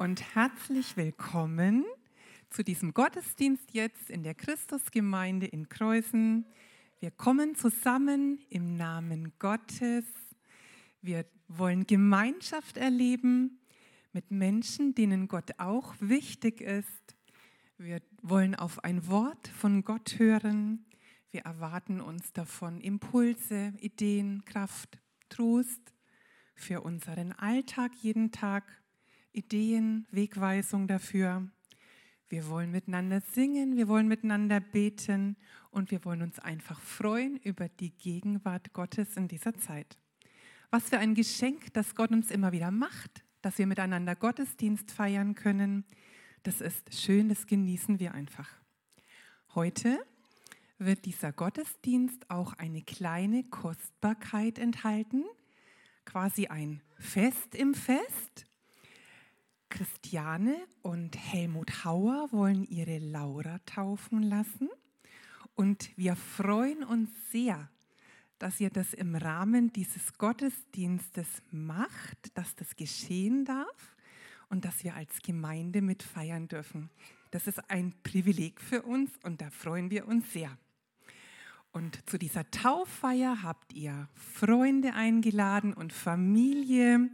und herzlich willkommen zu diesem Gottesdienst jetzt in der Christusgemeinde in Kreuzen. Wir kommen zusammen im Namen Gottes. Wir wollen Gemeinschaft erleben mit Menschen, denen Gott auch wichtig ist. Wir wollen auf ein Wort von Gott hören. Wir erwarten uns davon Impulse, Ideen, Kraft, Trost für unseren Alltag jeden Tag Ideen, Wegweisung dafür. Wir wollen miteinander singen, wir wollen miteinander beten und wir wollen uns einfach freuen über die Gegenwart Gottes in dieser Zeit. Was für ein Geschenk, das Gott uns immer wieder macht, dass wir miteinander Gottesdienst feiern können. Das ist schön, das genießen wir einfach. Heute wird dieser Gottesdienst auch eine kleine Kostbarkeit enthalten, quasi ein Fest im Fest. Christiane und Helmut Hauer wollen ihre Laura taufen lassen. Und wir freuen uns sehr, dass ihr das im Rahmen dieses Gottesdienstes macht, dass das geschehen darf und dass wir als Gemeinde mitfeiern dürfen. Das ist ein Privileg für uns und da freuen wir uns sehr. Und zu dieser Tauffeier habt ihr Freunde eingeladen und Familie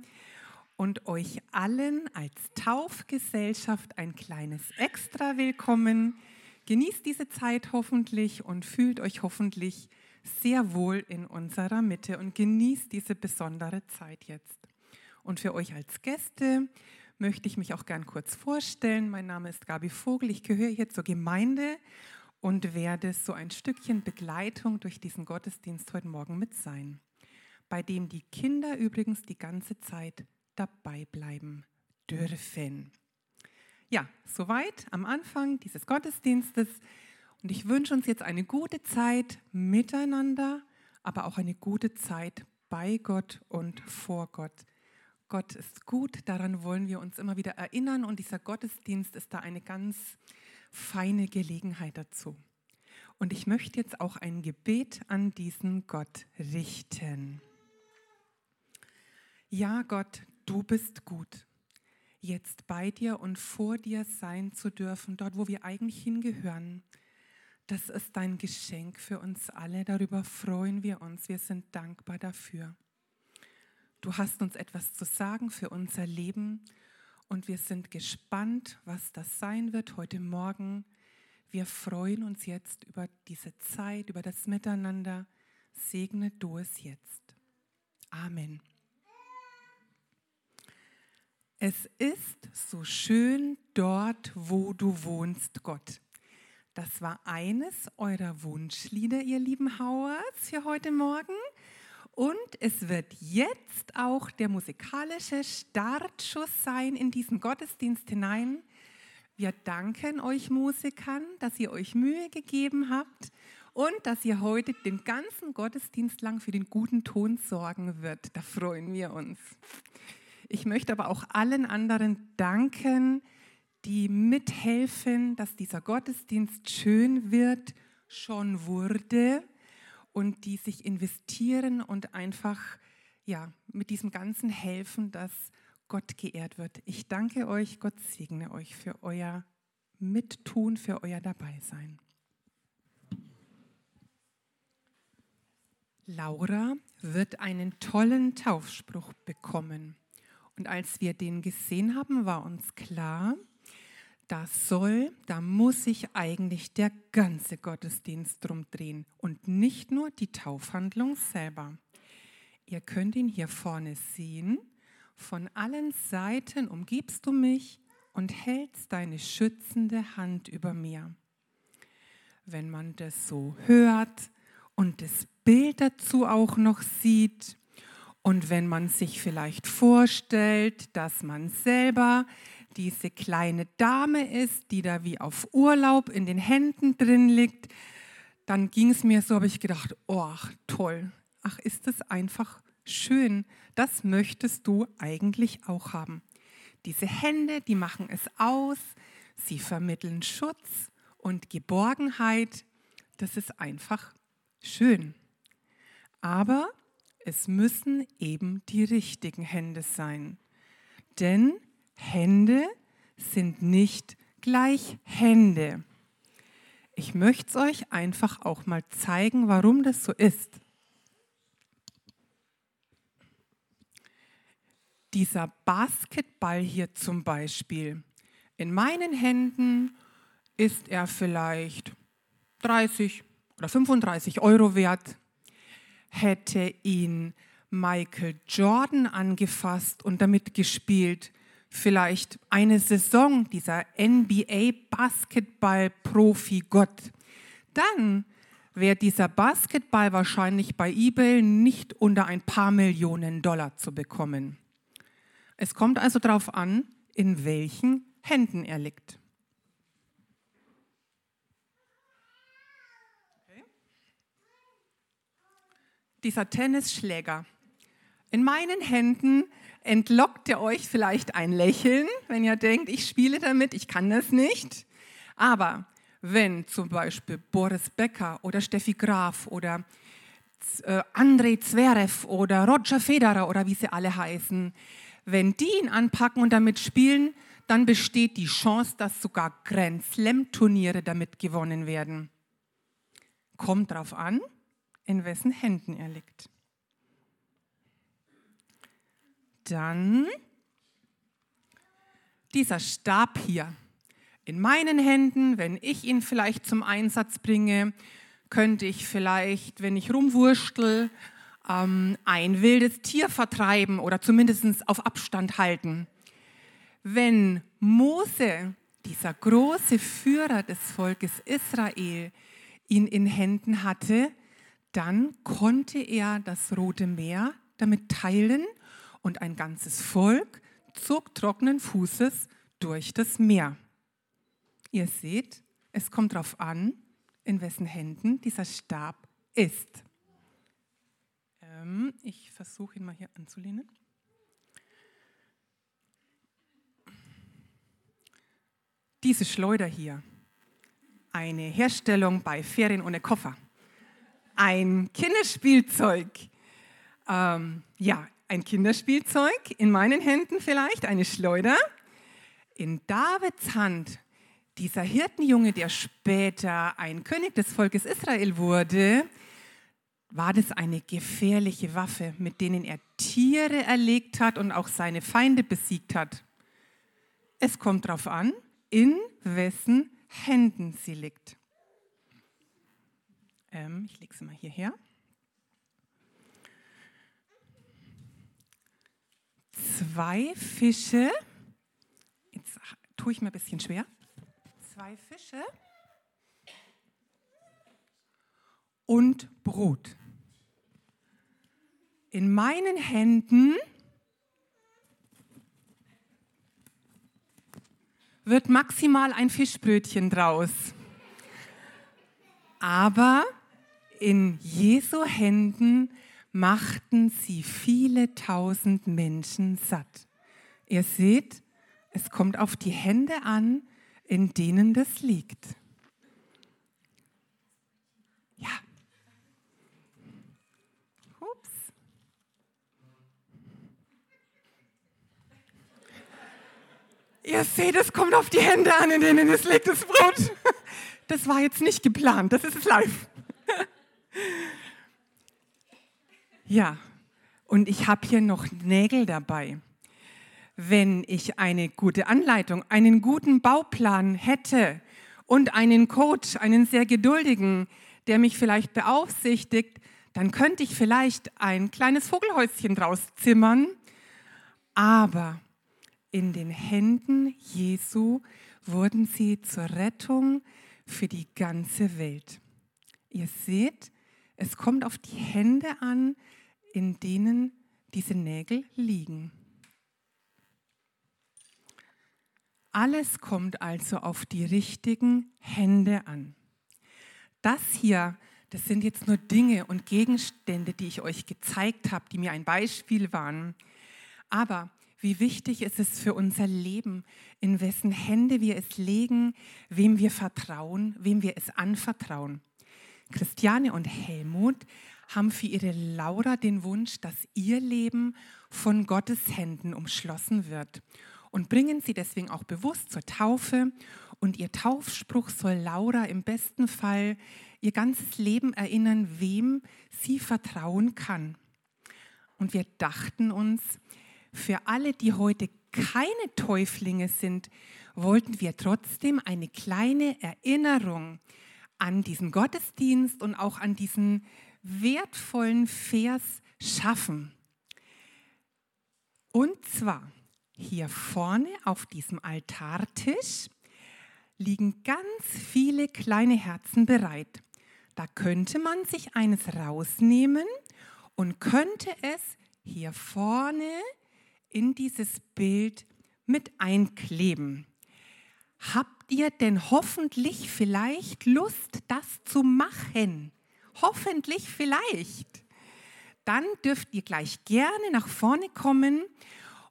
und euch allen als Taufgesellschaft ein kleines Extra willkommen. Genießt diese Zeit hoffentlich und fühlt euch hoffentlich sehr wohl in unserer Mitte und genießt diese besondere Zeit jetzt. Und für euch als Gäste möchte ich mich auch gern kurz vorstellen. Mein Name ist Gabi Vogel, ich gehöre hier zur Gemeinde und werde so ein Stückchen Begleitung durch diesen Gottesdienst heute Morgen mit sein, bei dem die Kinder übrigens die ganze Zeit dabei bleiben dürfen. Ja, soweit am Anfang dieses Gottesdienstes. Und ich wünsche uns jetzt eine gute Zeit miteinander, aber auch eine gute Zeit bei Gott und vor Gott. Gott ist gut, daran wollen wir uns immer wieder erinnern und dieser Gottesdienst ist da eine ganz feine Gelegenheit dazu. Und ich möchte jetzt auch ein Gebet an diesen Gott richten. Ja, Gott, du bist gut. Jetzt bei dir und vor dir sein zu dürfen, dort, wo wir eigentlich hingehören, das ist dein Geschenk für uns alle. Darüber freuen wir uns. Wir sind dankbar dafür. Du hast uns etwas zu sagen für unser Leben und wir sind gespannt, was das sein wird heute Morgen. Wir freuen uns jetzt über diese Zeit, über das Miteinander. Segne du es jetzt. Amen. Es ist so schön dort, wo du wohnst, Gott. Das war eines eurer Wunschlieder, ihr lieben Hauers, für heute Morgen. Und es wird jetzt auch der musikalische Startschuss sein in diesen Gottesdienst hinein. Wir danken euch Musikern, dass ihr euch Mühe gegeben habt und dass ihr heute den ganzen Gottesdienst lang für den guten Ton sorgen wird. Da freuen wir uns. Ich möchte aber auch allen anderen danken, die mithelfen, dass dieser Gottesdienst schön wird, schon wurde und die sich investieren und einfach ja, mit diesem Ganzen helfen, dass Gott geehrt wird. Ich danke euch, Gott segne euch für euer Mittun, für euer Dabeisein. Laura wird einen tollen Taufspruch bekommen. Und als wir den gesehen haben, war uns klar, da soll, da muss sich eigentlich der ganze Gottesdienst drum drehen und nicht nur die Taufhandlung selber. Ihr könnt ihn hier vorne sehen. Von allen Seiten umgibst du mich und hältst deine schützende Hand über mir. Wenn man das so hört und das Bild dazu auch noch sieht, und wenn man sich vielleicht vorstellt, dass man selber diese kleine Dame ist, die da wie auf Urlaub in den Händen drin liegt, dann ging es mir so, habe ich gedacht, oh, toll, ach, ist das einfach schön. Das möchtest du eigentlich auch haben. Diese Hände, die machen es aus, sie vermitteln Schutz und Geborgenheit. Das ist einfach schön. Aber es müssen eben die richtigen Hände sein. Denn Hände sind nicht gleich Hände. Ich möchte es euch einfach auch mal zeigen, warum das so ist. Dieser Basketball hier zum Beispiel. In meinen Händen ist er vielleicht 30 oder 35 Euro wert. Hätte ihn Michael Jordan angefasst und damit gespielt, vielleicht eine Saison dieser NBA-Basketball-Profi-Gott, dann wäre dieser Basketball wahrscheinlich bei eBay nicht unter ein paar Millionen Dollar zu bekommen. Es kommt also darauf an, in welchen Händen er liegt. Dieser Tennisschläger. In meinen Händen entlockt er euch vielleicht ein Lächeln, wenn ihr denkt, ich spiele damit, ich kann das nicht. Aber wenn zum Beispiel Boris Becker oder Steffi Graf oder äh, Andrei Zverev oder Roger Federer oder wie sie alle heißen, wenn die ihn anpacken und damit spielen, dann besteht die Chance, dass sogar Grand Slam-Turniere damit gewonnen werden. Kommt drauf an, in wessen Händen er liegt. Dann dieser Stab hier. In meinen Händen, wenn ich ihn vielleicht zum Einsatz bringe, könnte ich vielleicht, wenn ich rumwurschtel, ähm, ein wildes Tier vertreiben oder zumindest auf Abstand halten. Wenn Mose, dieser große Führer des Volkes Israel, ihn in Händen hatte, dann konnte er das Rote Meer damit teilen und ein ganzes Volk zog trockenen Fußes durch das Meer. Ihr seht, es kommt darauf an, in wessen Händen dieser Stab ist. Ähm, ich versuche ihn mal hier anzulehnen. Diese Schleuder hier, eine Herstellung bei Ferien ohne Koffer, ein Kinderspielzeug. Ähm, ja, ein Kinderspielzeug, in meinen Händen vielleicht eine Schleuder. In Davids Hand, dieser Hirtenjunge, der später ein König des Volkes Israel wurde, war das eine gefährliche Waffe, mit denen er Tiere erlegt hat und auch seine Feinde besiegt hat. Es kommt darauf an, in wessen Händen sie liegt. Ähm, ich lege sie mal hierher. zwei Fische. Jetzt tue ich mir ein bisschen schwer. Zwei Fische und Brot. In meinen Händen wird maximal ein Fischbrötchen draus. Aber in Jesu Händen machten sie viele tausend Menschen satt. Ihr seht, es kommt auf die Hände an, in denen das liegt. Ja. Ups. Ihr seht, es kommt auf die Hände an, in denen es liegt, das Brot. Das war jetzt nicht geplant, das ist live. Ja, und ich habe hier noch Nägel dabei. Wenn ich eine gute Anleitung, einen guten Bauplan hätte und einen Coach, einen sehr geduldigen, der mich vielleicht beaufsichtigt, dann könnte ich vielleicht ein kleines Vogelhäuschen draus zimmern. Aber in den Händen Jesu wurden sie zur Rettung für die ganze Welt. Ihr seht, es kommt auf die Hände an, in denen diese Nägel liegen. Alles kommt also auf die richtigen Hände an. Das hier, das sind jetzt nur Dinge und Gegenstände, die ich euch gezeigt habe, die mir ein Beispiel waren. Aber wie wichtig ist es für unser Leben, in wessen Hände wir es legen, wem wir vertrauen, wem wir es anvertrauen. Christiane und Helmut haben für ihre Laura den Wunsch, dass ihr Leben von Gottes Händen umschlossen wird und bringen sie deswegen auch bewusst zur Taufe. Und ihr Taufspruch soll Laura im besten Fall ihr ganzes Leben erinnern, wem sie vertrauen kann. Und wir dachten uns, für alle, die heute keine Täuflinge sind, wollten wir trotzdem eine kleine Erinnerung an diesen Gottesdienst und auch an diesen wertvollen Vers schaffen. Und zwar hier vorne auf diesem Altartisch liegen ganz viele kleine Herzen bereit. Da könnte man sich eines rausnehmen und könnte es hier vorne in dieses Bild mit einkleben. Habt ihr denn hoffentlich vielleicht Lust, das zu machen? Hoffentlich vielleicht. Dann dürft ihr gleich gerne nach vorne kommen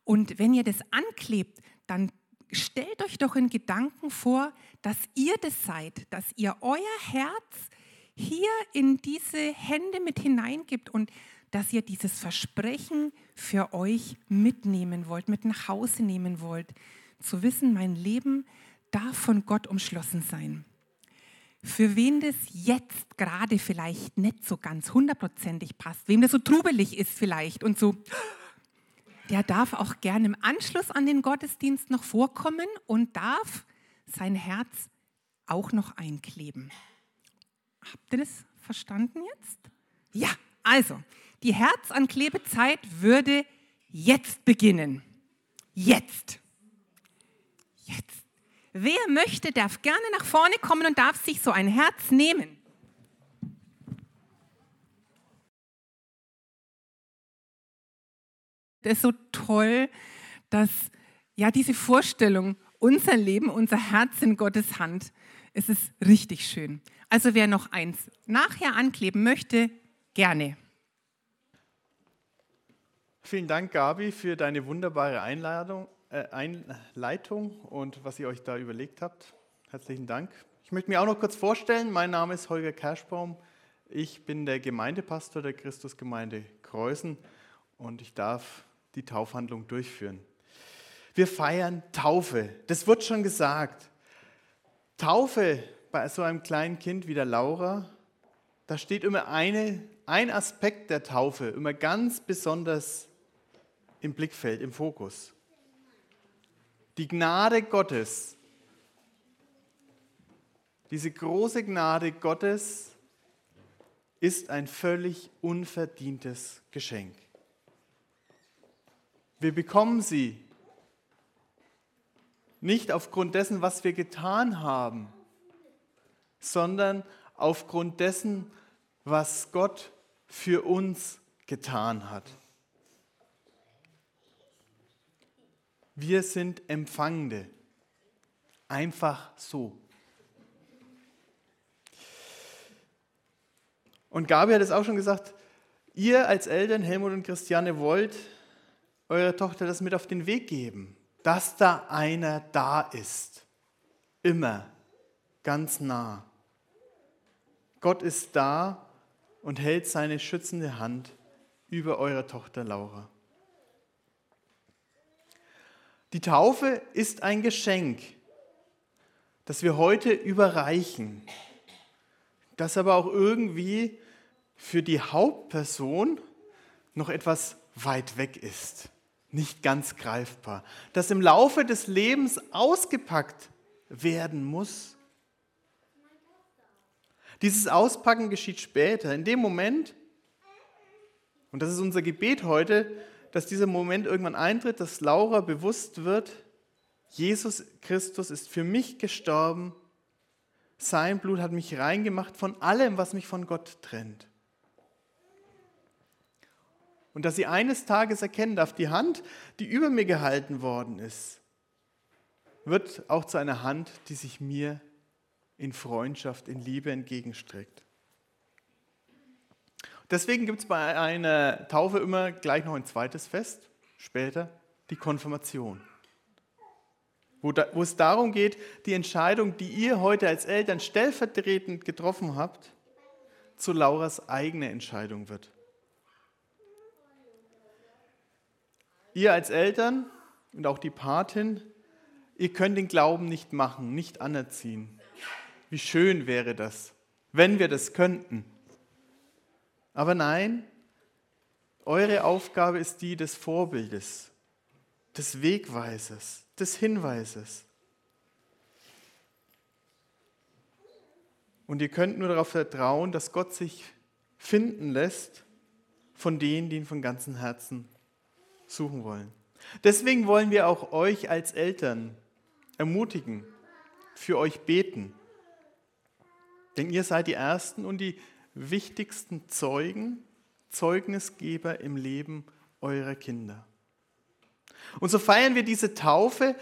und wenn ihr das anklebt, dann stellt euch doch in Gedanken vor, dass ihr das seid, dass ihr euer Herz hier in diese Hände mit hineingibt und dass ihr dieses Versprechen für euch mitnehmen wollt, mit nach Hause nehmen wollt, zu wissen, mein Leben darf von Gott umschlossen sein. Für wen das jetzt gerade vielleicht nicht so ganz hundertprozentig passt, wem das so trubelig ist vielleicht und so, der darf auch gerne im Anschluss an den Gottesdienst noch vorkommen und darf sein Herz auch noch einkleben. Habt ihr das verstanden jetzt? Ja, also, die Herzanklebezeit würde jetzt beginnen. Jetzt. Jetzt. Wer möchte, darf gerne nach vorne kommen und darf sich so ein Herz nehmen. Das ist so toll, dass ja diese Vorstellung, unser Leben, unser Herz in Gottes Hand, es ist richtig schön. Also wer noch eins nachher ankleben möchte, gerne. Vielen Dank, Gabi, für deine wunderbare Einladung, Einleitung und was ihr euch da überlegt habt. Herzlichen Dank. Ich möchte mich auch noch kurz vorstellen. Mein Name ist Holger Kerschbaum. Ich bin der Gemeindepastor der Christusgemeinde Kreuzen und ich darf die Taufhandlung durchführen. Wir feiern Taufe. Das wird schon gesagt. Taufe bei so einem kleinen Kind wie der Laura, da steht immer eine, ein Aspekt der Taufe immer ganz besonders im Blickfeld, im Fokus. Die Gnade Gottes, diese große Gnade Gottes ist ein völlig unverdientes Geschenk. Wir bekommen sie nicht aufgrund dessen, was wir getan haben, sondern aufgrund dessen, was Gott für uns getan hat. Wir sind Empfangende. Einfach so. Und Gabi hat es auch schon gesagt, ihr als Eltern, Helmut und Christiane, wollt eurer Tochter das mit auf den Weg geben, dass da einer da ist. Immer, ganz nah. Gott ist da und hält seine schützende Hand über eure Tochter Laura. Die Taufe ist ein Geschenk, das wir heute überreichen, das aber auch irgendwie für die Hauptperson noch etwas weit weg ist, nicht ganz greifbar, das im Laufe des Lebens ausgepackt werden muss. Dieses Auspacken geschieht später, in dem Moment, und das ist unser Gebet heute, dass dieser Moment irgendwann eintritt, dass Laura bewusst wird, Jesus Christus ist für mich gestorben, sein Blut hat mich reingemacht von allem, was mich von Gott trennt. Und dass sie eines Tages erkennen darf, die Hand, die über mir gehalten worden ist, wird auch zu einer Hand, die sich mir in Freundschaft, in Liebe entgegenstreckt. Deswegen gibt es bei einer Taufe immer gleich noch ein zweites Fest, später die Konfirmation. Wo, da, wo es darum geht, die Entscheidung, die ihr heute als Eltern stellvertretend getroffen habt, zu Lauras eigene Entscheidung wird. Ihr als Eltern und auch die Patin, ihr könnt den Glauben nicht machen, nicht anerziehen. Wie schön wäre das, wenn wir das könnten. Aber nein, eure Aufgabe ist die des Vorbildes, des Wegweisers, des Hinweises. Und ihr könnt nur darauf vertrauen, dass Gott sich finden lässt von denen, die ihn von ganzem Herzen suchen wollen. Deswegen wollen wir auch euch als Eltern ermutigen, für euch beten. Denn ihr seid die ersten und die wichtigsten Zeugen, Zeugnisgeber im Leben eurer Kinder. Und so feiern wir diese Taufe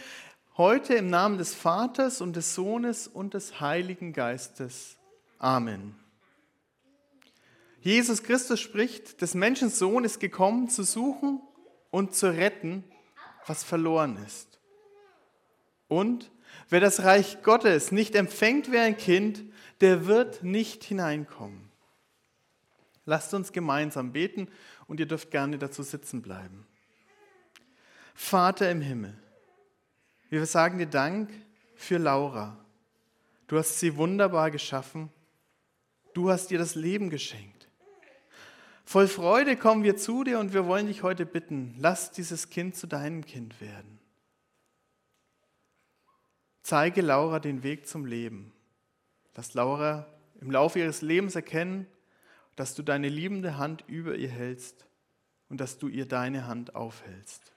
heute im Namen des Vaters und des Sohnes und des Heiligen Geistes. Amen. Jesus Christus spricht, des Menschen Sohn ist gekommen, zu suchen und zu retten, was verloren ist. Und wer das Reich Gottes nicht empfängt wie ein Kind, der wird nicht hineinkommen. Lasst uns gemeinsam beten und ihr dürft gerne dazu sitzen bleiben. Vater im Himmel, wir sagen dir Dank für Laura. Du hast sie wunderbar geschaffen. Du hast ihr das Leben geschenkt. Voll Freude kommen wir zu dir und wir wollen dich heute bitten, lass dieses Kind zu deinem Kind werden. Zeige Laura den Weg zum Leben. Lass Laura im Laufe ihres Lebens erkennen, dass du deine liebende Hand über ihr hältst und dass du ihr deine Hand aufhältst.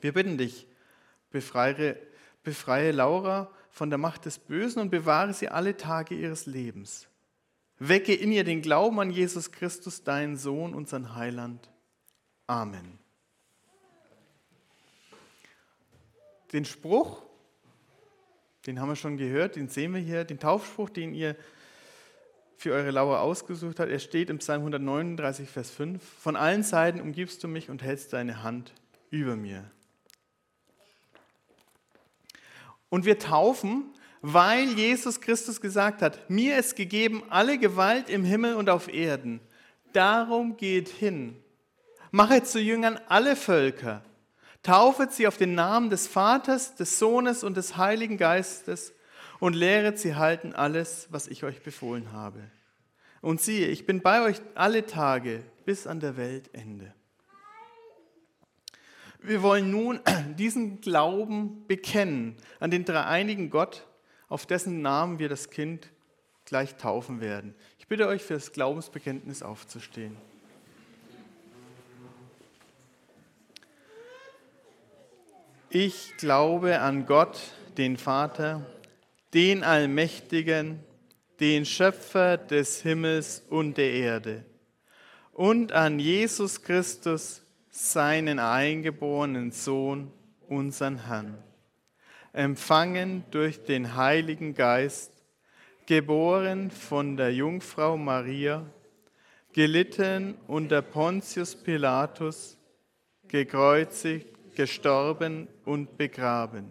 Wir bitten dich, befreie, befreie Laura von der Macht des Bösen und bewahre sie alle Tage ihres Lebens. Wecke in ihr den Glauben an Jesus Christus, deinen Sohn, unseren Heiland. Amen. Den Spruch, den haben wir schon gehört, den sehen wir hier, den Taufspruch, den ihr für eure Laura ausgesucht habt, er steht im Psalm 139, Vers 5. Von allen Seiten umgibst du mich und hältst deine Hand über mir. Und wir taufen, weil Jesus Christus gesagt hat, mir ist gegeben alle Gewalt im Himmel und auf Erden. Darum geht hin. Machet zu Jüngern alle Völker. Taufet sie auf den Namen des Vaters, des Sohnes und des Heiligen Geistes und lehret sie halten alles, was ich euch befohlen habe. Und siehe, ich bin bei euch alle Tage bis an der Weltende. Wir wollen nun diesen Glauben bekennen an den dreieinigen Gott, auf dessen Namen wir das Kind gleich taufen werden. Ich bitte euch für das Glaubensbekenntnis aufzustehen. Ich glaube an Gott, den Vater, den Allmächtigen, den Schöpfer des Himmels und der Erde, und an Jesus Christus, seinen eingeborenen Sohn, unseren Herrn, empfangen durch den Heiligen Geist, geboren von der Jungfrau Maria, gelitten unter Pontius Pilatus, gekreuzigt, gestorben und begraben,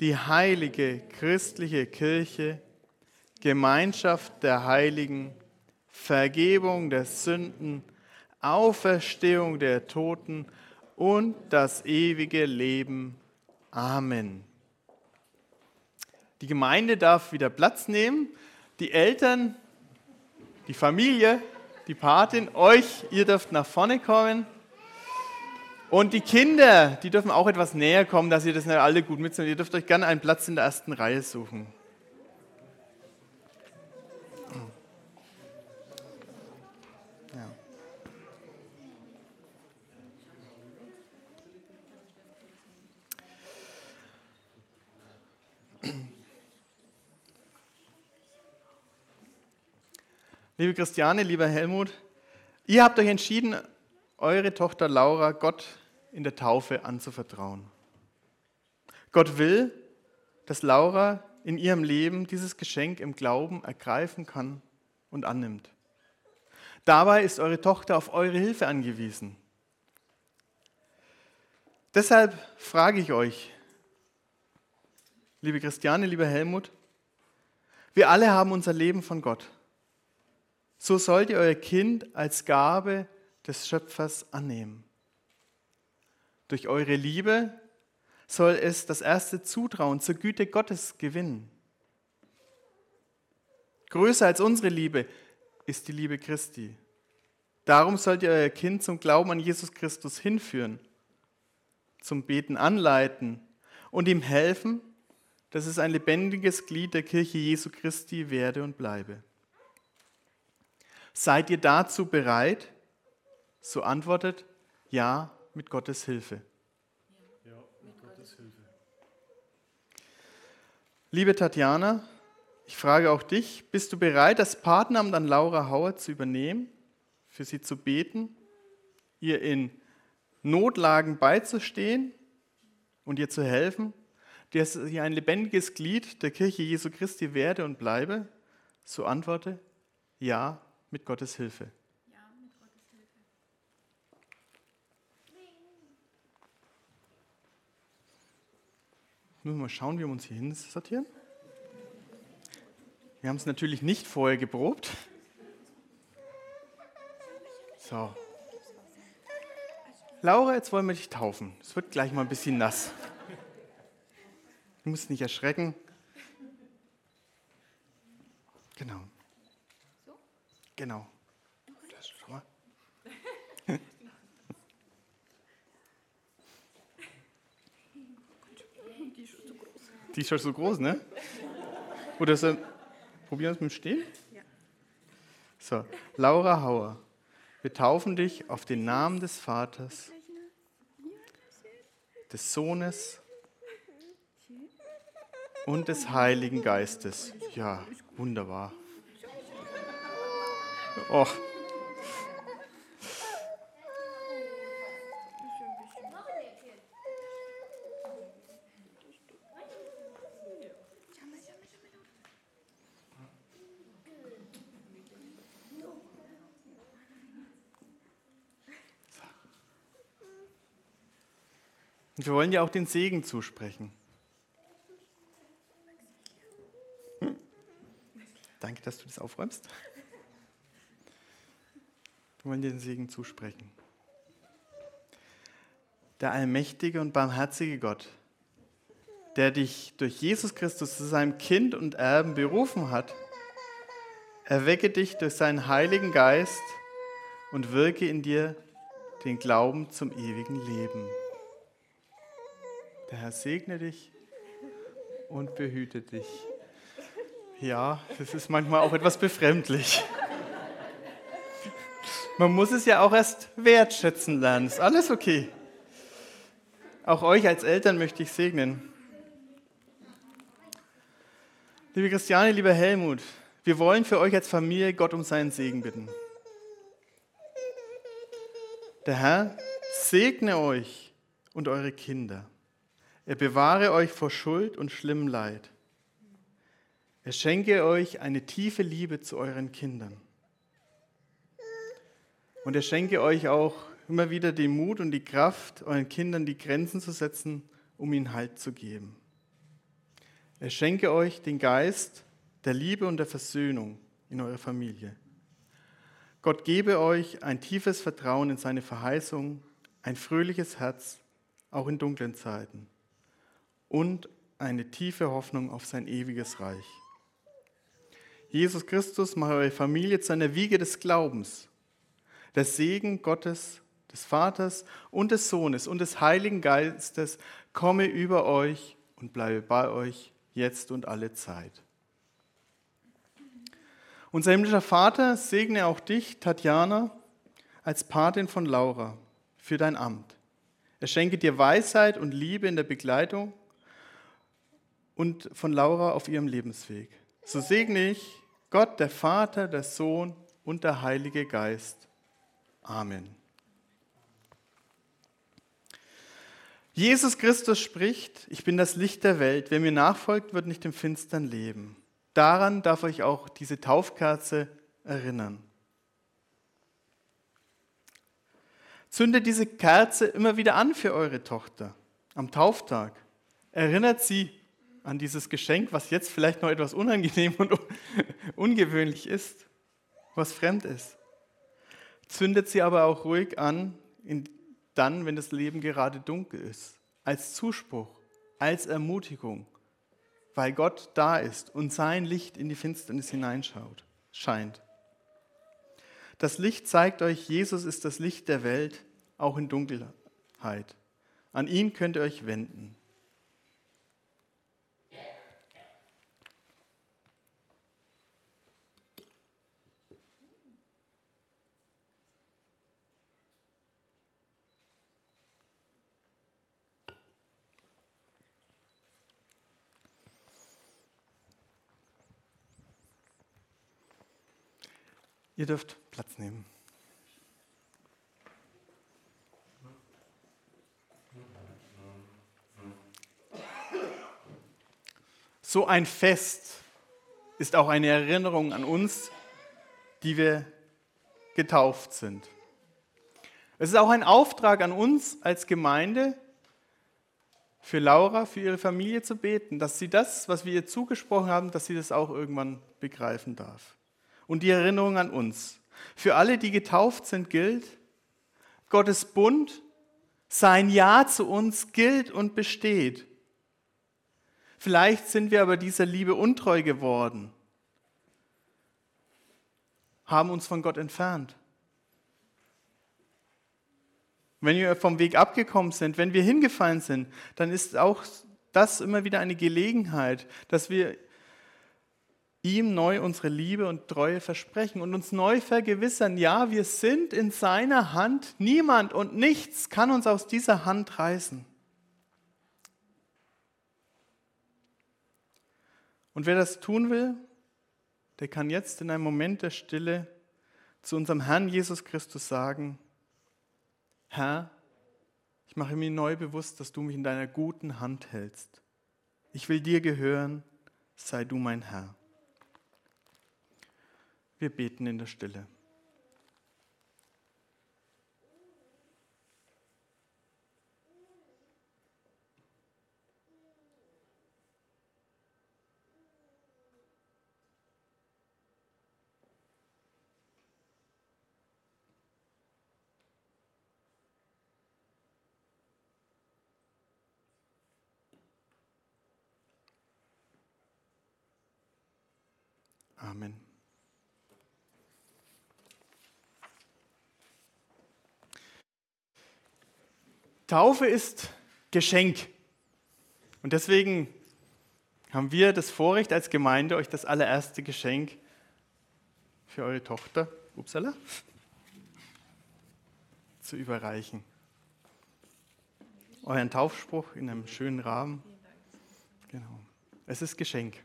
die heilige christliche Kirche, Gemeinschaft der Heiligen, Vergebung der Sünden, Auferstehung der Toten und das ewige Leben. Amen. Die Gemeinde darf wieder Platz nehmen. Die Eltern, die Familie, die Patin, euch, ihr dürft nach vorne kommen. Und die Kinder, die dürfen auch etwas näher kommen, dass ihr das nicht alle gut mitnehmt. Ihr dürft euch gerne einen Platz in der ersten Reihe suchen. Liebe Christiane, lieber Helmut, ihr habt euch entschieden, eure Tochter Laura Gott in der Taufe anzuvertrauen. Gott will, dass Laura in ihrem Leben dieses Geschenk im Glauben ergreifen kann und annimmt. Dabei ist eure Tochter auf eure Hilfe angewiesen. Deshalb frage ich euch, liebe Christiane, lieber Helmut, wir alle haben unser Leben von Gott. So sollt ihr euer Kind als Gabe des Schöpfers annehmen. Durch eure Liebe soll es das erste Zutrauen zur Güte Gottes gewinnen. Größer als unsere Liebe ist die Liebe Christi. Darum sollt ihr euer Kind zum Glauben an Jesus Christus hinführen, zum Beten anleiten und ihm helfen, dass es ein lebendiges Glied der Kirche Jesu Christi werde und bleibe. Seid ihr dazu bereit? So antwortet ja mit Gottes Hilfe. Liebe Tatjana, ich frage auch dich, bist du bereit, das Partneramt an Laura Hauer zu übernehmen, für sie zu beten, ihr in Notlagen beizustehen und ihr zu helfen, dass sie ein lebendiges Glied der Kirche Jesu Christi werde und bleibe? So antworte, ja, mit Gottes Hilfe. Müssen wir mal schauen, wie wir uns hier hinsortieren. Wir haben es natürlich nicht vorher geprobt. So. Laura, jetzt wollen wir dich taufen. Es wird gleich mal ein bisschen nass. Du musst nicht erschrecken. Genau. Genau. Die ist schon so groß, ne? Oder so, probieren wir es mit dem Stehen? Ja. So, Laura Hauer, wir taufen dich auf den Namen des Vaters, des Sohnes und des Heiligen Geistes. Ja, wunderbar. Och. Wir wollen dir auch den Segen zusprechen. Hm. Danke, dass du das aufräumst. Wir wollen dir den Segen zusprechen. Der allmächtige und barmherzige Gott, der dich durch Jesus Christus zu seinem Kind und Erben berufen hat, erwecke dich durch seinen Heiligen Geist und wirke in dir den Glauben zum ewigen Leben. Der Herr segne dich und behüte dich. Ja, das ist manchmal auch etwas befremdlich. Man muss es ja auch erst wertschätzen lernen. Ist alles okay. Auch euch als Eltern möchte ich segnen. Liebe Christiane, lieber Helmut, wir wollen für euch als Familie Gott um seinen Segen bitten. Der Herr segne euch und eure Kinder. Er bewahre euch vor Schuld und schlimmem Leid. Er schenke euch eine tiefe Liebe zu euren Kindern. Und er schenke euch auch immer wieder den Mut und die Kraft, euren Kindern die Grenzen zu setzen, um ihnen Halt zu geben. Er schenke euch den Geist der Liebe und der Versöhnung in eurer Familie. Gott gebe euch ein tiefes Vertrauen in seine Verheißung, ein fröhliches Herz, auch in dunklen Zeiten und eine tiefe Hoffnung auf sein ewiges Reich. Jesus Christus mache eure Familie zu einer Wiege des Glaubens. Der Segen Gottes, des Vaters und des Sohnes und des Heiligen Geistes komme über euch und bleibe bei euch jetzt und alle Zeit. Unser himmlischer Vater segne auch dich, Tatjana, als Patin von Laura, für dein Amt. Er schenke dir Weisheit und Liebe in der Begleitung und von Laura auf ihrem Lebensweg. So segne ich Gott, der Vater, der Sohn und der Heilige Geist. Amen. Jesus Christus spricht, ich bin das Licht der Welt. Wer mir nachfolgt, wird nicht im Finstern leben. Daran darf euch auch diese Taufkerze erinnern. Zündet diese Kerze immer wieder an für eure Tochter am Tauftag. Erinnert sie an dieses Geschenk, was jetzt vielleicht noch etwas unangenehm und ungewöhnlich ist, was fremd ist. Zündet sie aber auch ruhig an, dann, wenn das Leben gerade dunkel ist, als Zuspruch, als Ermutigung, weil Gott da ist und sein Licht in die Finsternis hineinschaut, scheint. Das Licht zeigt euch, Jesus ist das Licht der Welt, auch in Dunkelheit. An ihn könnt ihr euch wenden. Ihr dürft Platz nehmen. So ein Fest ist auch eine Erinnerung an uns, die wir getauft sind. Es ist auch ein Auftrag an uns als Gemeinde, für Laura, für ihre Familie zu beten, dass sie das, was wir ihr zugesprochen haben, dass sie das auch irgendwann begreifen darf und die Erinnerung an uns. Für alle, die getauft sind, gilt, Gottes Bund, sein Ja zu uns gilt und besteht. Vielleicht sind wir aber dieser Liebe untreu geworden, haben uns von Gott entfernt. Wenn wir vom Weg abgekommen sind, wenn wir hingefallen sind, dann ist auch das immer wieder eine Gelegenheit, dass wir ihm neu unsere Liebe und Treue versprechen und uns neu vergewissern, ja, wir sind in seiner Hand, niemand und nichts kann uns aus dieser Hand reißen. Und wer das tun will, der kann jetzt in einem Moment der Stille zu unserem Herrn Jesus Christus sagen, Herr, ich mache mir neu bewusst, dass du mich in deiner guten Hand hältst. Ich will dir gehören, sei du mein Herr. Wir beten in der Stille. Amen. Taufe ist Geschenk. Und deswegen haben wir das Vorrecht als Gemeinde, euch das allererste Geschenk für eure Tochter, upsala, zu überreichen. Euren Taufspruch in einem schönen Rahmen. Genau. Es ist Geschenk.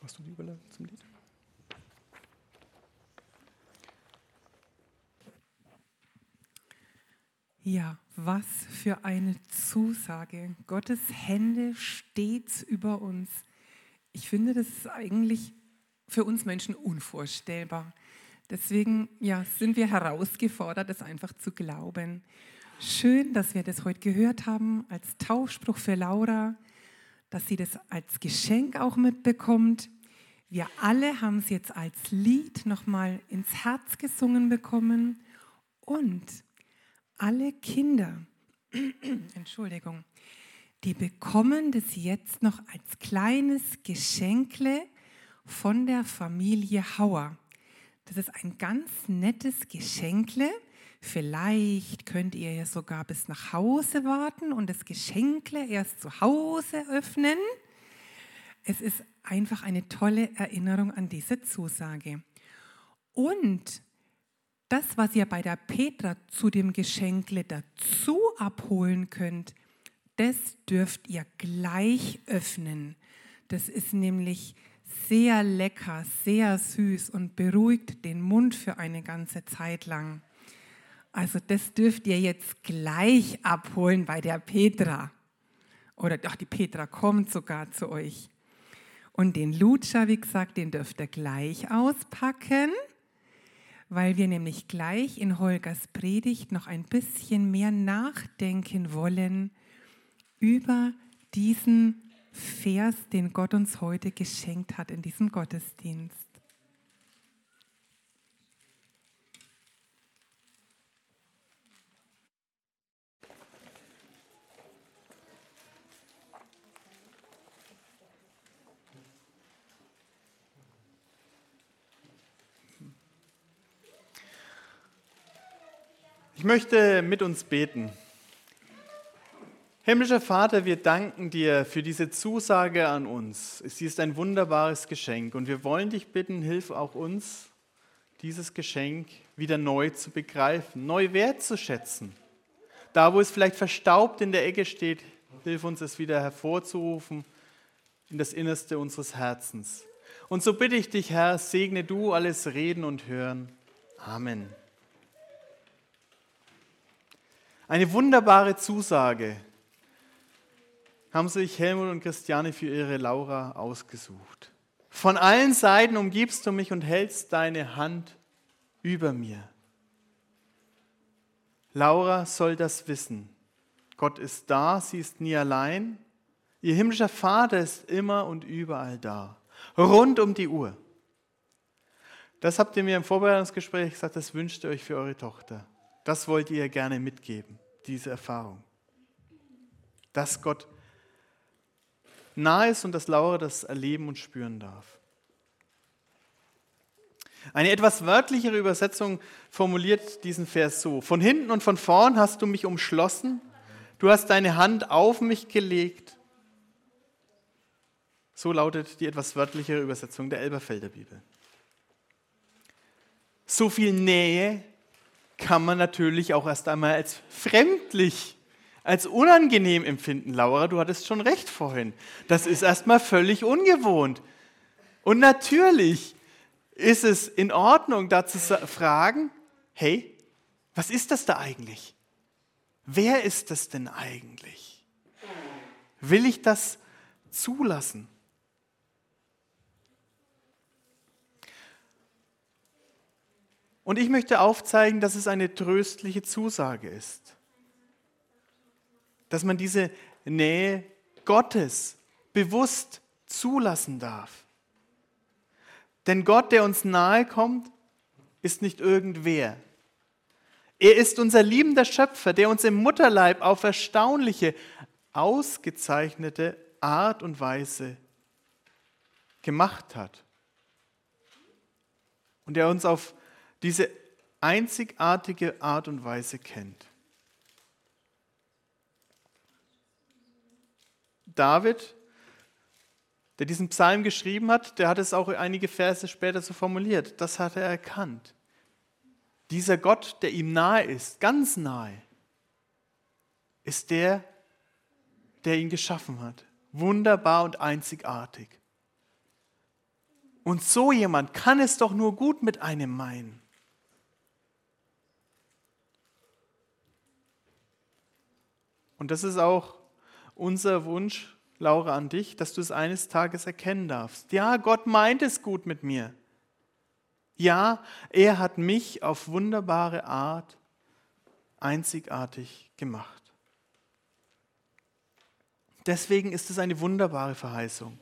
Machst du die Überleitung zum Lied? Ja, was für eine Zusage. Gottes Hände stets über uns. Ich finde, das ist eigentlich für uns Menschen unvorstellbar. Deswegen ja, sind wir herausgefordert, das einfach zu glauben. Schön, dass wir das heute gehört haben als Taufspruch für Laura, dass sie das als Geschenk auch mitbekommt. Wir alle haben es jetzt als Lied nochmal ins Herz gesungen bekommen und alle Kinder, Entschuldigung, die bekommen das jetzt noch als kleines Geschenkle von der Familie Hauer. Das ist ein ganz nettes Geschenkle. Vielleicht könnt ihr ja sogar bis nach Hause warten und das Geschenkle erst zu Hause öffnen. Es ist einfach eine tolle Erinnerung an diese Zusage. Und das, was ihr bei der Petra zu dem Geschenkle dazu abholen könnt, das dürft ihr gleich öffnen. Das ist nämlich sehr lecker, sehr süß und beruhigt den Mund für eine ganze Zeit lang. Also das dürft ihr jetzt gleich abholen bei der Petra. Oder doch, die Petra kommt sogar zu euch. Und den Lutscher, wie gesagt, den dürft ihr gleich auspacken, weil wir nämlich gleich in Holgers Predigt noch ein bisschen mehr nachdenken wollen über diesen Vers, den Gott uns heute geschenkt hat in diesem Gottesdienst. Ich möchte mit uns beten. Himmlischer Vater, wir danken dir für diese Zusage an uns. Sie ist ein wunderbares Geschenk und wir wollen dich bitten, hilf auch uns, dieses Geschenk wieder neu zu begreifen, neu wertzuschätzen. Da, wo es vielleicht verstaubt in der Ecke steht, hilf uns es wieder hervorzurufen in das Innerste unseres Herzens. Und so bitte ich dich, Herr, segne du alles Reden und Hören. Amen. Eine wunderbare Zusage haben sich Helmut und Christiane für ihre Laura ausgesucht. Von allen Seiten umgibst du mich und hältst deine Hand über mir. Laura soll das wissen. Gott ist da, sie ist nie allein. Ihr himmlischer Vater ist immer und überall da, rund um die Uhr. Das habt ihr mir im Vorbereitungsgespräch gesagt, das wünscht ihr euch für eure Tochter. Das wollt ihr gerne mitgeben, diese Erfahrung. Dass Gott nahe ist und dass Laura das erleben und spüren darf. Eine etwas wörtlichere Übersetzung formuliert diesen Vers so. Von hinten und von vorn hast du mich umschlossen, du hast deine Hand auf mich gelegt. So lautet die etwas wörtlichere Übersetzung der Elberfelder Bibel. So viel Nähe kann man natürlich auch erst einmal als fremdlich, als unangenehm empfinden. Laura, du hattest schon recht vorhin. Das ist erstmal völlig ungewohnt. Und natürlich ist es in Ordnung, da zu fragen, hey, was ist das da eigentlich? Wer ist das denn eigentlich? Will ich das zulassen? Und ich möchte aufzeigen, dass es eine tröstliche Zusage ist. Dass man diese Nähe Gottes bewusst zulassen darf. Denn Gott, der uns nahe kommt, ist nicht irgendwer. Er ist unser liebender Schöpfer, der uns im Mutterleib auf erstaunliche, ausgezeichnete Art und Weise gemacht hat. Und der uns auf diese einzigartige Art und Weise kennt. David, der diesen Psalm geschrieben hat, der hat es auch einige Verse später so formuliert. Das hat er erkannt. Dieser Gott, der ihm nahe ist, ganz nahe, ist der, der ihn geschaffen hat. Wunderbar und einzigartig. Und so jemand kann es doch nur gut mit einem meinen. Und das ist auch unser Wunsch, Laura, an dich, dass du es eines Tages erkennen darfst. Ja, Gott meint es gut mit mir. Ja, er hat mich auf wunderbare Art einzigartig gemacht. Deswegen ist es eine wunderbare Verheißung,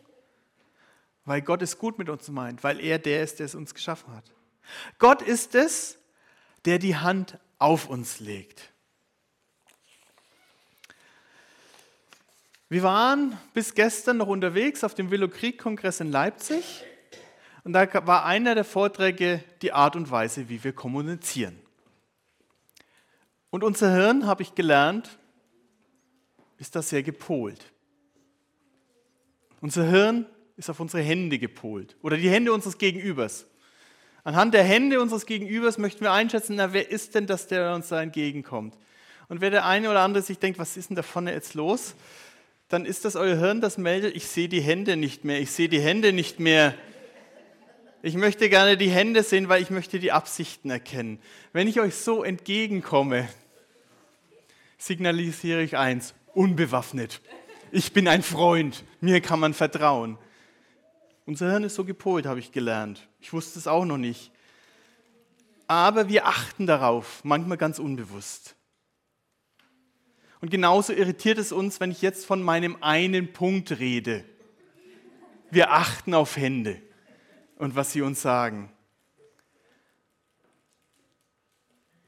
weil Gott es gut mit uns meint, weil er der ist, der es uns geschaffen hat. Gott ist es, der die Hand auf uns legt. Wir waren bis gestern noch unterwegs auf dem Velokrieg-Kongress in Leipzig und da war einer der Vorträge die Art und Weise, wie wir kommunizieren. Und unser Hirn, habe ich gelernt, ist da sehr gepolt. Unser Hirn ist auf unsere Hände gepolt oder die Hände unseres Gegenübers. Anhand der Hände unseres Gegenübers möchten wir einschätzen, na, wer ist denn das, der uns da entgegenkommt? Und wer der eine oder andere sich denkt, was ist denn da vorne jetzt los? Dann ist das euer Hirn, das meldet, ich sehe die Hände nicht mehr, ich sehe die Hände nicht mehr. Ich möchte gerne die Hände sehen, weil ich möchte die Absichten erkennen. Wenn ich euch so entgegenkomme, signalisiere ich eins, unbewaffnet. Ich bin ein Freund, mir kann man vertrauen. Unser Hirn ist so gepolt, habe ich gelernt. Ich wusste es auch noch nicht. Aber wir achten darauf, manchmal ganz unbewusst. Und genauso irritiert es uns, wenn ich jetzt von meinem einen Punkt rede. Wir achten auf Hände und was sie uns sagen.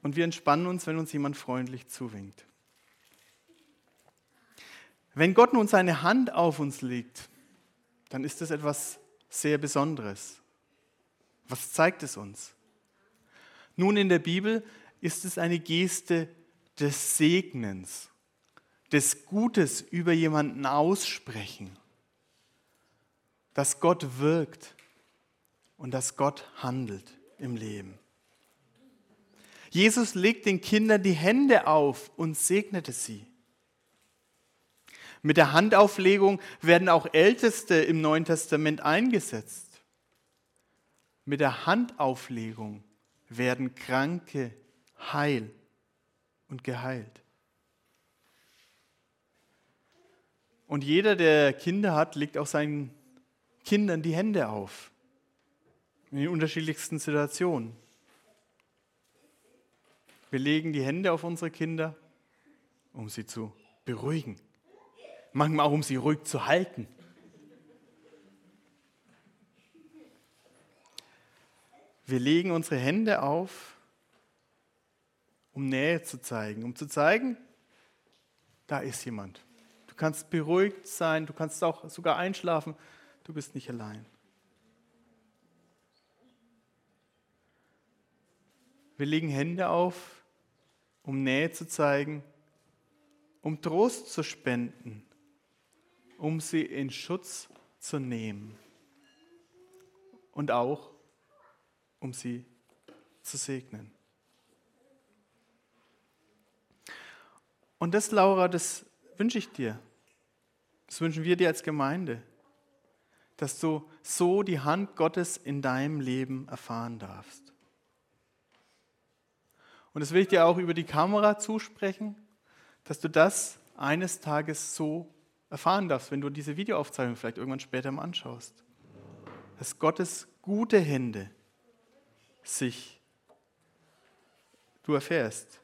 Und wir entspannen uns, wenn uns jemand freundlich zuwinkt. Wenn Gott nun seine Hand auf uns legt, dann ist das etwas sehr Besonderes. Was zeigt es uns? Nun, in der Bibel ist es eine Geste des Segnens, des Gutes über jemanden aussprechen, dass Gott wirkt und dass Gott handelt im Leben. Jesus legt den Kindern die Hände auf und segnete sie. Mit der Handauflegung werden auch Älteste im Neuen Testament eingesetzt. Mit der Handauflegung werden Kranke heil und geheilt. Und jeder, der Kinder hat, legt auch seinen Kindern die Hände auf. In den unterschiedlichsten Situationen. Wir legen die Hände auf unsere Kinder, um sie zu beruhigen manchmal auch um sie ruhig zu halten. Wir legen unsere Hände auf, um Nähe zu zeigen, um zu zeigen, da ist jemand. Du kannst beruhigt sein, du kannst auch sogar einschlafen, du bist nicht allein. Wir legen Hände auf, um Nähe zu zeigen, um Trost zu spenden, um sie in Schutz zu nehmen und auch um sie zu segnen. Und das, Laura, das wünsche ich dir. Das wünschen wir dir als Gemeinde, dass du so die Hand Gottes in deinem Leben erfahren darfst. Und das will ich dir auch über die Kamera zusprechen, dass du das eines Tages so erfahren darfst, wenn du diese Videoaufzeichnung vielleicht irgendwann später mal anschaust. Dass Gottes gute Hände sich du erfährst.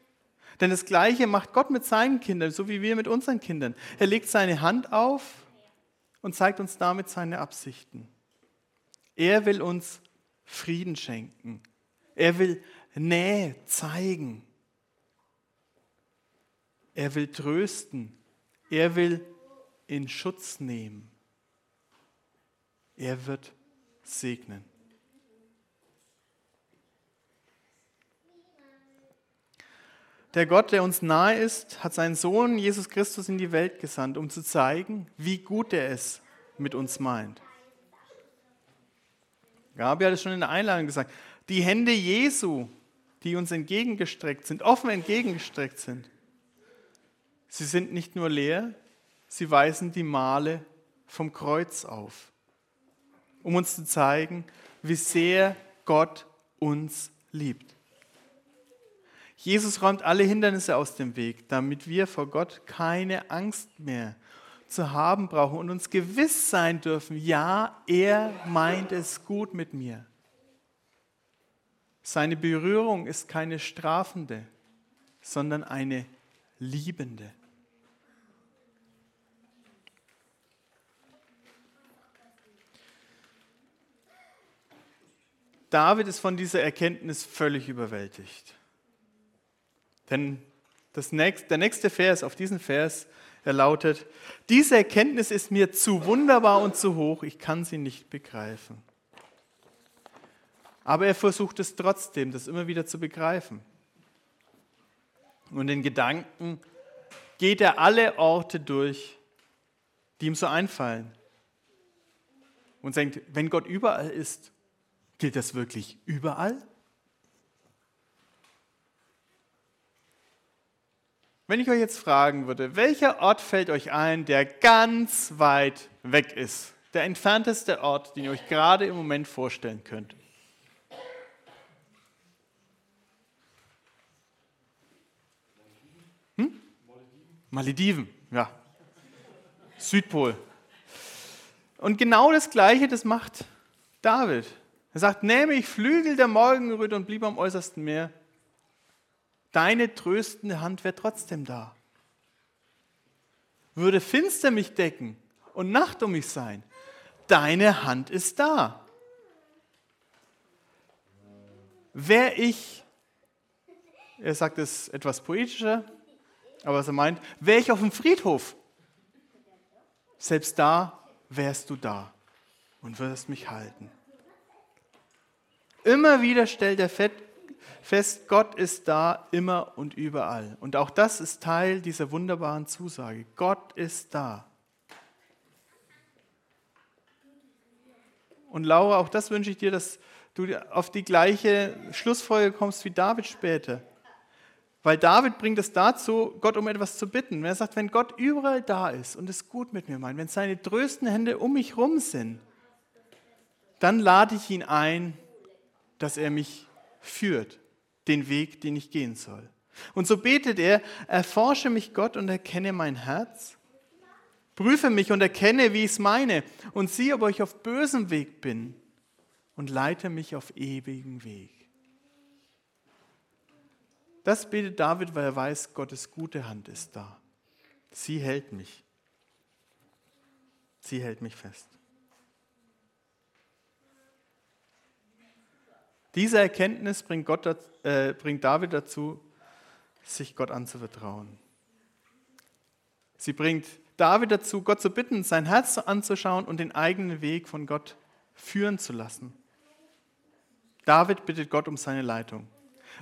Denn das Gleiche macht Gott mit seinen Kindern, so wie wir mit unseren Kindern. Er legt seine Hand auf und zeigt uns damit seine Absichten. Er will uns Frieden schenken. Er will Nähe zeigen. Er will trösten. Er will in Schutz nehmen. Er wird segnen. Der Gott, der uns nahe ist, hat seinen Sohn Jesus Christus in die Welt gesandt, um zu zeigen, wie gut er es mit uns meint. Gabi hat es schon in der Einladung gesagt. Die Hände Jesu, die uns entgegengestreckt sind, offen entgegengestreckt sind, sie sind nicht nur leer, Sie weisen die Male vom Kreuz auf, um uns zu zeigen, wie sehr Gott uns liebt. Jesus räumt alle Hindernisse aus dem Weg, damit wir vor Gott keine Angst mehr zu haben brauchen und uns gewiss sein dürfen, ja, er meint es gut mit mir. Seine Berührung ist keine strafende, sondern eine liebende. David ist von dieser Erkenntnis völlig überwältigt. Denn das nächste, der nächste Vers auf diesen Vers, er lautet, diese Erkenntnis ist mir zu wunderbar und zu hoch, ich kann sie nicht begreifen. Aber er versucht es trotzdem, das immer wieder zu begreifen. Und in Gedanken geht er alle Orte durch, die ihm so einfallen. Und denkt, wenn Gott überall ist, Gilt das wirklich überall? Wenn ich euch jetzt fragen würde, welcher Ort fällt euch ein, der ganz weit weg ist Der entfernteste Ort, den ihr euch gerade im Moment vorstellen könnt. Hm? Malediven, ja. Südpol. Und genau das Gleiche, das macht David. Er sagt, nehme ich Flügel der Morgenröte und blieb am äußersten Meer. Deine tröstende Hand wäre trotzdem da. Würde finster mich decken und Nacht um mich sein. Deine Hand ist da. Wäre ich, er sagt es etwas poetischer, aber was er meint, wäre ich auf dem Friedhof, selbst da wärst du da und würdest mich halten. Immer wieder stellt er fest, Gott ist da immer und überall. Und auch das ist Teil dieser wunderbaren Zusage. Gott ist da. Und Laura, auch das wünsche ich dir, dass du auf die gleiche Schlussfolgerung kommst wie David später. Weil David bringt es dazu, Gott um etwas zu bitten. Er sagt, wenn Gott überall da ist und es gut mit mir meint, wenn seine trösten Hände um mich rum sind, dann lade ich ihn ein, dass er mich führt, den Weg, den ich gehen soll. Und so betet er, erforsche mich Gott und erkenne mein Herz, prüfe mich und erkenne, wie ich es meine und sieh, ob ich auf bösem Weg bin und leite mich auf ewigen Weg. Das betet David, weil er weiß, Gottes gute Hand ist da. Sie hält mich. Sie hält mich fest. Diese Erkenntnis bringt, Gott, äh, bringt David dazu, sich Gott anzuvertrauen. Sie bringt David dazu, Gott zu bitten, sein Herz anzuschauen und den eigenen Weg von Gott führen zu lassen. David bittet Gott um seine Leitung,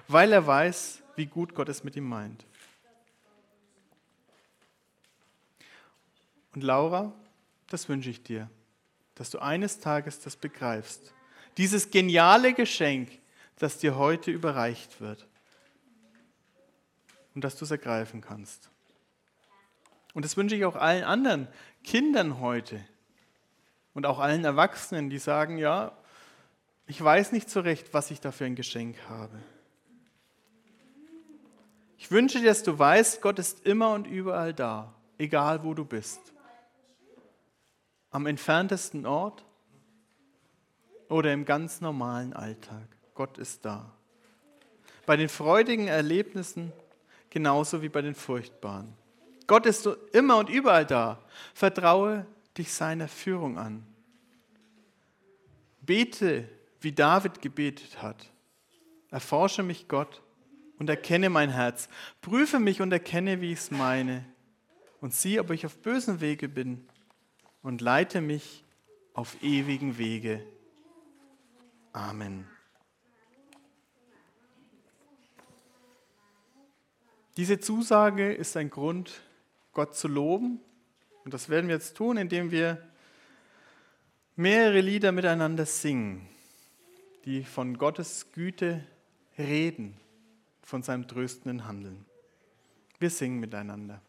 weil er weiß, wie gut Gott es mit ihm meint. Und Laura, das wünsche ich dir, dass du eines Tages das begreifst dieses geniale Geschenk, das dir heute überreicht wird. Und dass du es ergreifen kannst. Und das wünsche ich auch allen anderen Kindern heute und auch allen Erwachsenen, die sagen, ja, ich weiß nicht so recht, was ich da für ein Geschenk habe. Ich wünsche dir, dass du weißt, Gott ist immer und überall da, egal wo du bist. Am entferntesten Ort, oder im ganz normalen Alltag. Gott ist da. Bei den freudigen Erlebnissen genauso wie bei den furchtbaren. Gott ist immer und überall da. Vertraue dich seiner Führung an. Bete, wie David gebetet hat. Erforsche mich, Gott, und erkenne mein Herz. Prüfe mich und erkenne, wie ich es meine. Und sieh, ob ich auf bösen Wege bin. Und leite mich auf ewigen Wege Amen. Diese Zusage ist ein Grund, Gott zu loben. Und das werden wir jetzt tun, indem wir mehrere Lieder miteinander singen, die von Gottes Güte reden, von seinem tröstenden Handeln. Wir singen miteinander.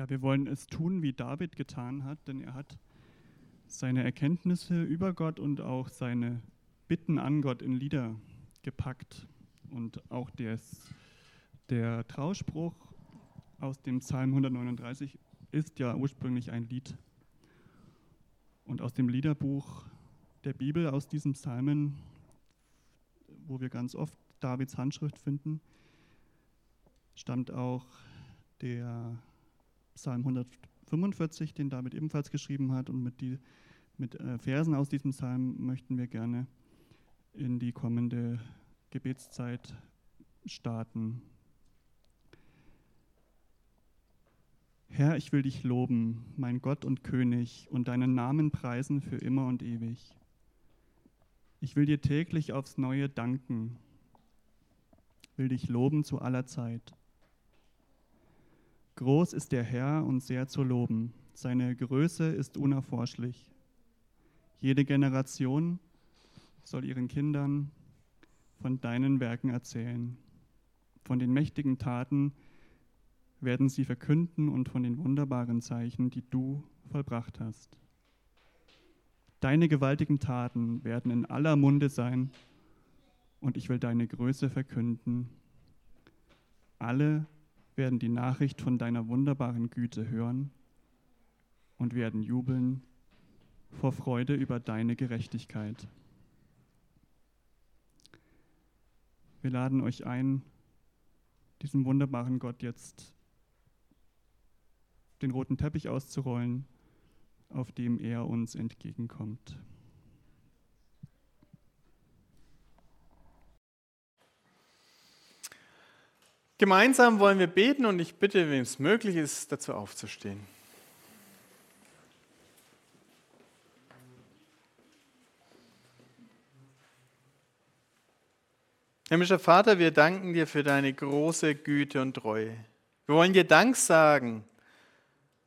Ja, wir wollen es tun, wie David getan hat, denn er hat seine Erkenntnisse über Gott und auch seine Bitten an Gott in Lieder gepackt. Und auch des, der Trauspruch aus dem Psalm 139 ist ja ursprünglich ein Lied. Und aus dem Liederbuch der Bibel, aus diesen Psalmen, wo wir ganz oft Davids Handschrift finden, stammt auch der Psalm 145, den David ebenfalls geschrieben hat. Und mit, die, mit äh, Versen aus diesem Psalm möchten wir gerne in die kommende Gebetszeit starten. Herr, ich will dich loben, mein Gott und König, und deinen Namen preisen für immer und ewig. Ich will dir täglich aufs Neue danken, will dich loben zu aller Zeit. Groß ist der Herr und sehr zu loben. Seine Größe ist unerforschlich. Jede Generation soll ihren Kindern von deinen Werken erzählen. Von den mächtigen Taten werden sie verkünden und von den wunderbaren Zeichen, die du vollbracht hast. Deine gewaltigen Taten werden in aller Munde sein und ich will deine Größe verkünden. Alle werden die Nachricht von deiner wunderbaren Güte hören und werden jubeln vor Freude über deine Gerechtigkeit. Wir laden euch ein, diesem wunderbaren Gott jetzt den roten Teppich auszurollen, auf dem er uns entgegenkommt. Gemeinsam wollen wir beten und ich bitte, wem es möglich ist, dazu aufzustehen. Himmlischer Vater, wir danken dir für deine große Güte und Treue. Wir wollen dir Dank sagen,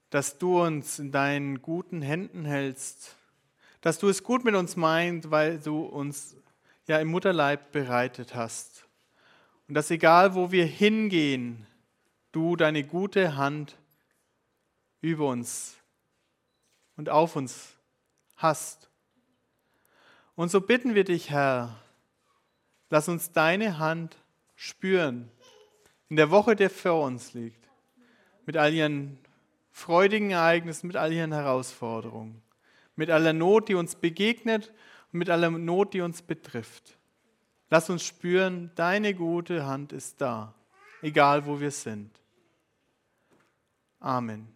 dass du uns in deinen guten Händen hältst, dass du es gut mit uns meinst, weil du uns ja im Mutterleib bereitet hast. Und dass egal wo wir hingehen, du deine gute Hand über uns und auf uns hast. Und so bitten wir dich, Herr, Lass uns deine Hand spüren in der Woche, die vor uns liegt, mit all ihren freudigen Ereignissen, mit all ihren Herausforderungen, mit aller Not, die uns begegnet und mit aller Not, die uns betrifft. Lass uns spüren, deine gute Hand ist da, egal wo wir sind. Amen.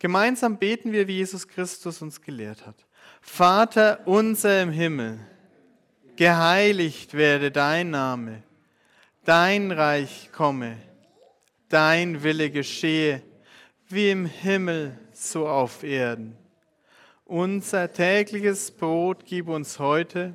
Gemeinsam beten wir, wie Jesus Christus uns gelehrt hat. Vater unser im Himmel geheiligt werde dein Name, dein Reich komme, dein Wille geschehe, wie im Himmel so auf Erden. Unser tägliches Brot gib uns heute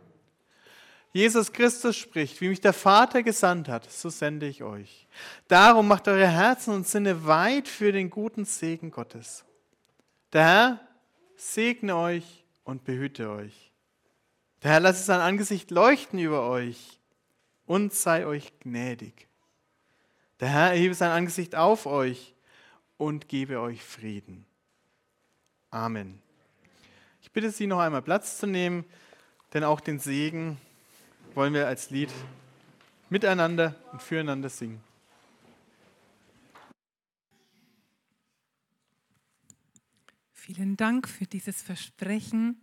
Jesus Christus spricht, wie mich der Vater gesandt hat, so sende ich euch. Darum macht eure Herzen und Sinne weit für den guten Segen Gottes. Der Herr segne euch und behüte euch. Der Herr lasse sein Angesicht leuchten über euch und sei euch gnädig. Der Herr erhebe sein Angesicht auf euch und gebe euch Frieden. Amen. Ich bitte Sie noch einmal Platz zu nehmen, denn auch den Segen wollen wir als Lied miteinander und füreinander singen. Vielen Dank für dieses Versprechen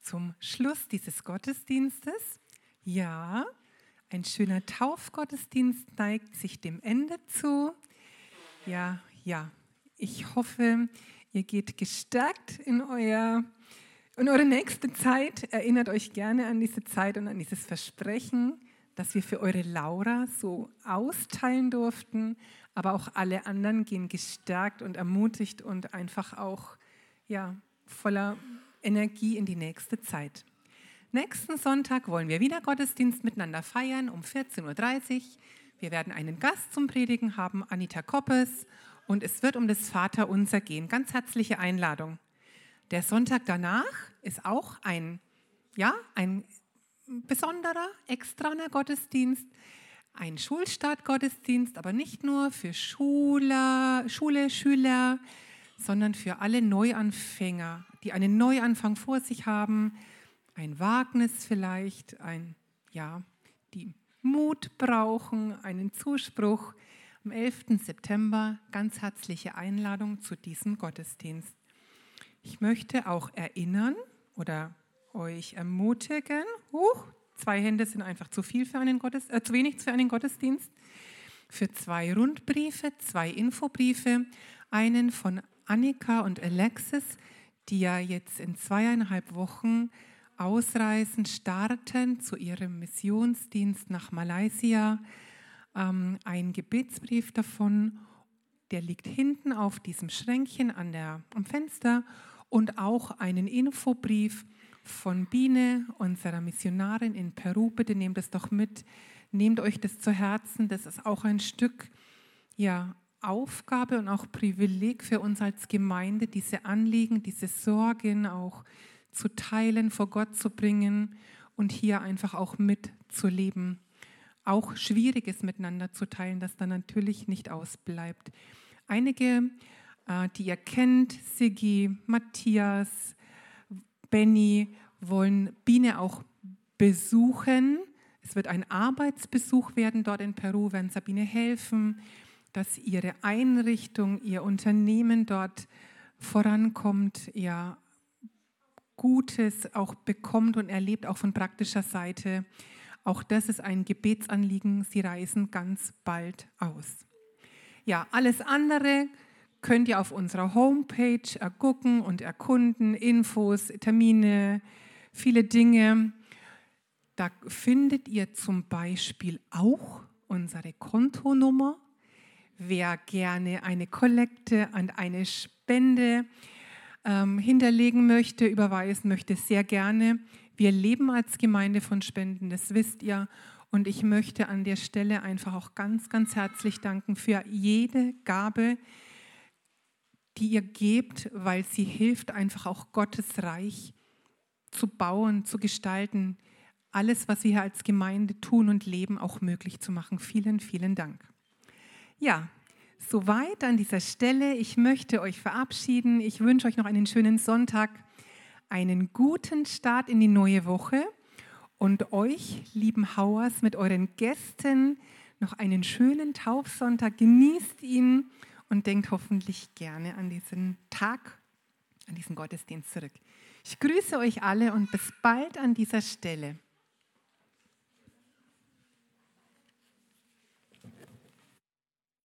zum Schluss dieses Gottesdienstes. Ja, ein schöner Taufgottesdienst neigt sich dem Ende zu. Ja, ja, ich hoffe, ihr geht gestärkt in, euer, in eure nächste Zeit. Erinnert euch gerne an diese Zeit und an dieses Versprechen, das wir für eure Laura so austeilen durften. Aber auch alle anderen gehen gestärkt und ermutigt und einfach auch ja, voller Energie in die nächste Zeit. Nächsten Sonntag wollen wir wieder Gottesdienst miteinander feiern um 14.30 Uhr. Wir werden einen Gast zum Predigen haben, Anita Koppes, und es wird um das Vaterunser gehen. Ganz herzliche Einladung. Der Sonntag danach ist auch ein, ja, ein besonderer, extraner Gottesdienst, ein Schulstartgottesdienst, aber nicht nur für Schule, Schule, Schüler, sondern für alle Neuanfänger, die einen Neuanfang vor sich haben, ein Wagnis vielleicht, ein, ja, die Mut brauchen, einen Zuspruch. Am 11. September ganz herzliche Einladung zu diesem Gottesdienst. Ich möchte auch erinnern oder euch ermutigen, huch, zwei Hände sind einfach zu viel für einen Gottes, äh, zu wenig für einen Gottesdienst, für zwei Rundbriefe, zwei Infobriefe, einen von Annika und Alexis, die ja jetzt in zweieinhalb Wochen ausreisen, starten zu ihrem Missionsdienst nach Malaysia. Ähm, ein Gebetsbrief davon, der liegt hinten auf diesem Schränkchen an der, am Fenster und auch einen Infobrief von Biene, unserer Missionarin in Peru. Bitte nehmt es doch mit, nehmt euch das zu Herzen. Das ist auch ein Stück ja, Aufgabe und auch Privileg für uns als Gemeinde, diese Anliegen, diese Sorgen auch zu teilen, vor Gott zu bringen und hier einfach auch mitzuleben. Auch Schwieriges miteinander zu teilen, das dann natürlich nicht ausbleibt. Einige, die ihr kennt, Sigi, Matthias, Benny, wollen Biene auch besuchen. Es wird ein Arbeitsbesuch werden dort in Peru, werden Sabine helfen, dass ihre Einrichtung, ihr Unternehmen dort vorankommt, ja Gutes auch bekommt und erlebt, auch von praktischer Seite. Auch das ist ein Gebetsanliegen. Sie reisen ganz bald aus. Ja, alles andere könnt ihr auf unserer Homepage ergucken und erkunden, Infos, Termine, viele Dinge. Da findet ihr zum Beispiel auch unsere Kontonummer. Wer gerne eine Kollekte und eine Spende ähm, hinterlegen möchte, überweisen möchte, sehr gerne. Wir leben als Gemeinde von Spenden, das wisst ihr. Und ich möchte an der Stelle einfach auch ganz, ganz herzlich danken für jede Gabe, die ihr gebt, weil sie hilft, einfach auch Gottes Reich zu bauen, zu gestalten, alles, was wir hier als Gemeinde tun und leben, auch möglich zu machen. Vielen, vielen Dank. Ja, Soweit an dieser Stelle. Ich möchte euch verabschieden. Ich wünsche euch noch einen schönen Sonntag, einen guten Start in die neue Woche und euch, lieben Hauers, mit euren Gästen noch einen schönen Taufsonntag. Genießt ihn und denkt hoffentlich gerne an diesen Tag, an diesen Gottesdienst zurück. Ich grüße euch alle und bis bald an dieser Stelle.